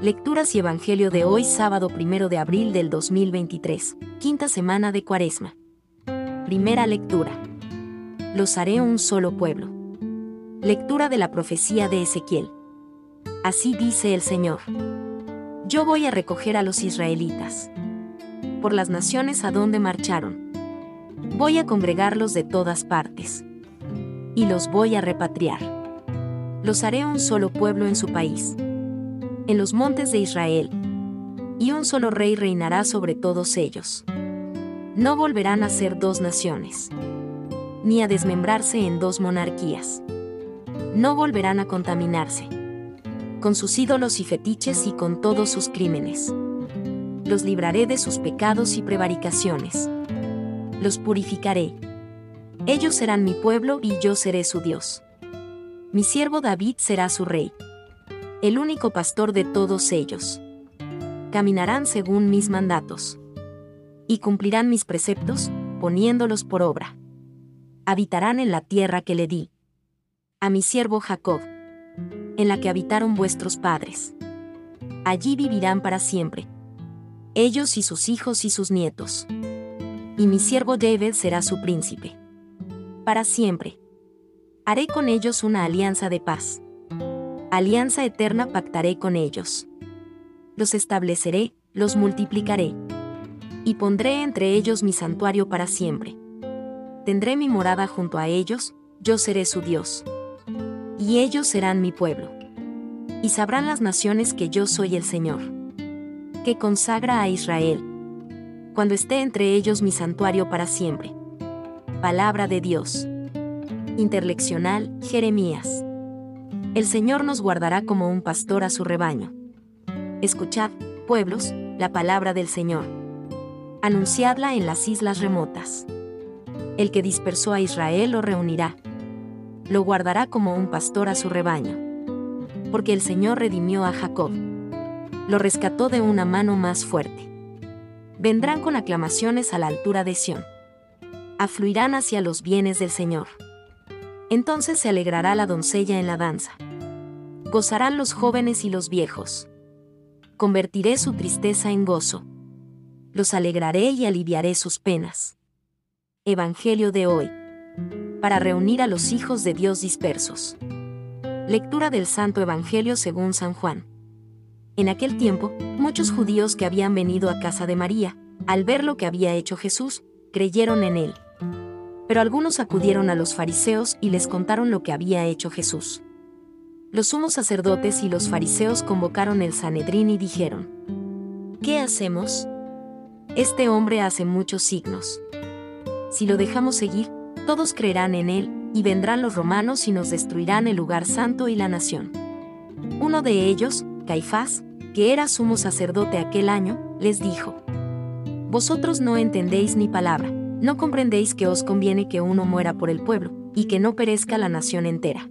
Lecturas y Evangelio de hoy sábado 1 de abril del 2023, quinta semana de Cuaresma. Primera lectura. Los haré un solo pueblo. Lectura de la profecía de Ezequiel. Así dice el Señor. Yo voy a recoger a los israelitas. Por las naciones a donde marcharon. Voy a congregarlos de todas partes. Y los voy a repatriar. Los haré un solo pueblo en su país en los montes de Israel. Y un solo rey reinará sobre todos ellos. No volverán a ser dos naciones, ni a desmembrarse en dos monarquías. No volverán a contaminarse con sus ídolos y fetiches y con todos sus crímenes. Los libraré de sus pecados y prevaricaciones. Los purificaré. Ellos serán mi pueblo y yo seré su Dios. Mi siervo David será su rey el único pastor de todos ellos. Caminarán según mis mandatos. Y cumplirán mis preceptos, poniéndolos por obra. Habitarán en la tierra que le di. A mi siervo Jacob. En la que habitaron vuestros padres. Allí vivirán para siempre. Ellos y sus hijos y sus nietos. Y mi siervo David será su príncipe. Para siempre. Haré con ellos una alianza de paz alianza eterna pactaré con ellos. Los estableceré, los multiplicaré. Y pondré entre ellos mi santuario para siempre. Tendré mi morada junto a ellos, yo seré su Dios. Y ellos serán mi pueblo. Y sabrán las naciones que yo soy el Señor. Que consagra a Israel. Cuando esté entre ellos mi santuario para siempre. Palabra de Dios. Interleccional, Jeremías. El Señor nos guardará como un pastor a su rebaño. Escuchad, pueblos, la palabra del Señor. Anunciadla en las islas remotas. El que dispersó a Israel lo reunirá. Lo guardará como un pastor a su rebaño. Porque el Señor redimió a Jacob. Lo rescató de una mano más fuerte. Vendrán con aclamaciones a la altura de Sión. Afluirán hacia los bienes del Señor entonces se alegrará la doncella en la danza. Gozarán los jóvenes y los viejos. Convertiré su tristeza en gozo. Los alegraré y aliviaré sus penas. Evangelio de hoy. Para reunir a los hijos de Dios dispersos. Lectura del Santo Evangelio según San Juan. En aquel tiempo, muchos judíos que habían venido a casa de María, al ver lo que había hecho Jesús, creyeron en él. Pero algunos acudieron a los fariseos y les contaron lo que había hecho Jesús. Los sumos sacerdotes y los fariseos convocaron el Sanedrín y dijeron, ¿Qué hacemos? Este hombre hace muchos signos. Si lo dejamos seguir, todos creerán en él, y vendrán los romanos y nos destruirán el lugar santo y la nación. Uno de ellos, Caifás, que era sumo sacerdote aquel año, les dijo, Vosotros no entendéis ni palabra ¿No comprendéis que os conviene que uno muera por el pueblo, y que no perezca la nación entera?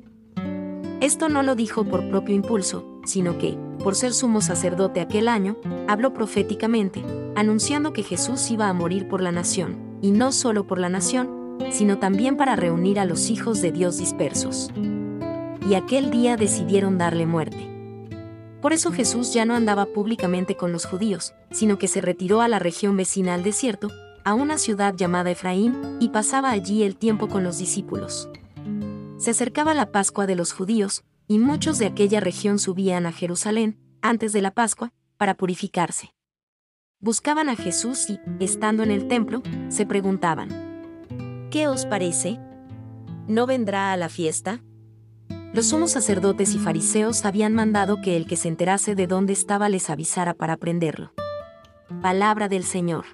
Esto no lo dijo por propio impulso, sino que, por ser sumo sacerdote aquel año, habló proféticamente, anunciando que Jesús iba a morir por la nación, y no solo por la nación, sino también para reunir a los hijos de Dios dispersos. Y aquel día decidieron darle muerte. Por eso Jesús ya no andaba públicamente con los judíos, sino que se retiró a la región vecina al desierto, a una ciudad llamada Efraín, y pasaba allí el tiempo con los discípulos. Se acercaba la Pascua de los judíos, y muchos de aquella región subían a Jerusalén, antes de la Pascua, para purificarse. Buscaban a Jesús y, estando en el templo, se preguntaban, ¿Qué os parece? ¿No vendrá a la fiesta? Los sumos sacerdotes y fariseos habían mandado que el que se enterase de dónde estaba les avisara para prenderlo. Palabra del Señor.